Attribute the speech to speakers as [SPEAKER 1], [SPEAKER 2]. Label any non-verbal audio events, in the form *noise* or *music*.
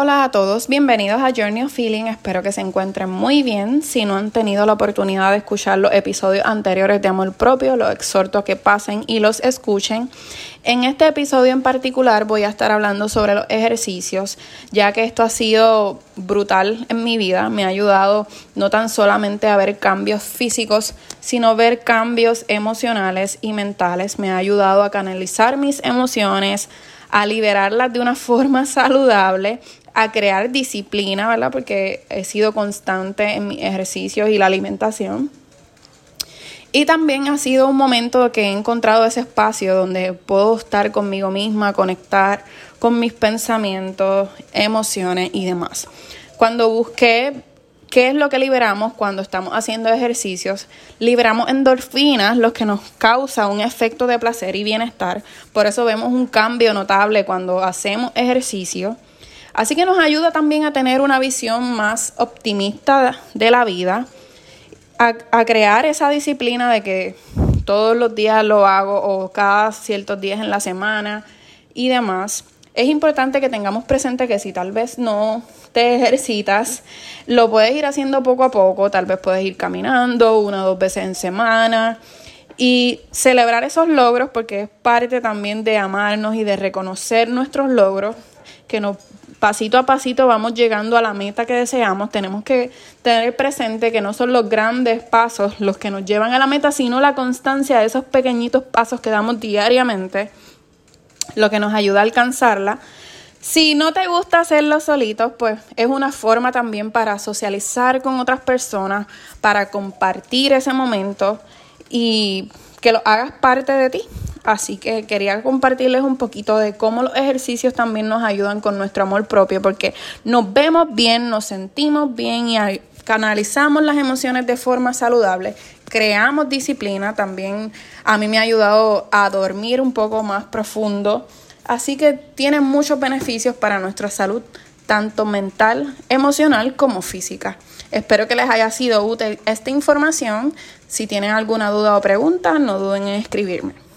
[SPEAKER 1] Hola a todos, bienvenidos a Journey of Feeling, espero que se encuentren muy bien. Si no han tenido la oportunidad de escuchar los episodios anteriores de Amor Propio, los exhorto a que pasen y los escuchen. En este episodio en particular voy a estar hablando sobre los ejercicios, ya que esto ha sido brutal en mi vida, me ha ayudado no tan solamente a ver cambios físicos, sino ver cambios emocionales y mentales, me ha ayudado a canalizar mis emociones, a liberarlas de una forma *laughs* saludable, a crear disciplina, ¿verdad? Porque he sido constante en mis ejercicios y la alimentación. Y también ha sido un momento que he encontrado ese espacio donde puedo estar conmigo misma, conectar con mis pensamientos, emociones y demás. Cuando busqué ¿Qué es lo que liberamos cuando estamos haciendo ejercicios? Liberamos endorfinas, lo que nos causa un efecto de placer y bienestar. Por eso vemos un cambio notable cuando hacemos ejercicio. Así que nos ayuda también a tener una visión más optimista de la vida, a, a crear esa disciplina de que todos los días lo hago o cada ciertos días en la semana y demás es importante que tengamos presente que si tal vez no te ejercitas, lo puedes ir haciendo poco a poco, tal vez puedes ir caminando una o dos veces en semana. Y celebrar esos logros porque es parte también de amarnos y de reconocer nuestros logros, que nos pasito a pasito vamos llegando a la meta que deseamos, tenemos que tener presente que no son los grandes pasos los que nos llevan a la meta, sino la constancia de esos pequeñitos pasos que damos diariamente lo que nos ayuda a alcanzarla. Si no te gusta hacerlo solito, pues es una forma también para socializar con otras personas, para compartir ese momento y que lo hagas parte de ti. Así que quería compartirles un poquito de cómo los ejercicios también nos ayudan con nuestro amor propio, porque nos vemos bien, nos sentimos bien y canalizamos las emociones de forma saludable, creamos disciplina, también a mí me ha ayudado a dormir un poco más profundo, así que tiene muchos beneficios para nuestra salud, tanto mental, emocional como física. Espero que les haya sido útil esta información. Si tienen alguna duda o pregunta, no duden en escribirme.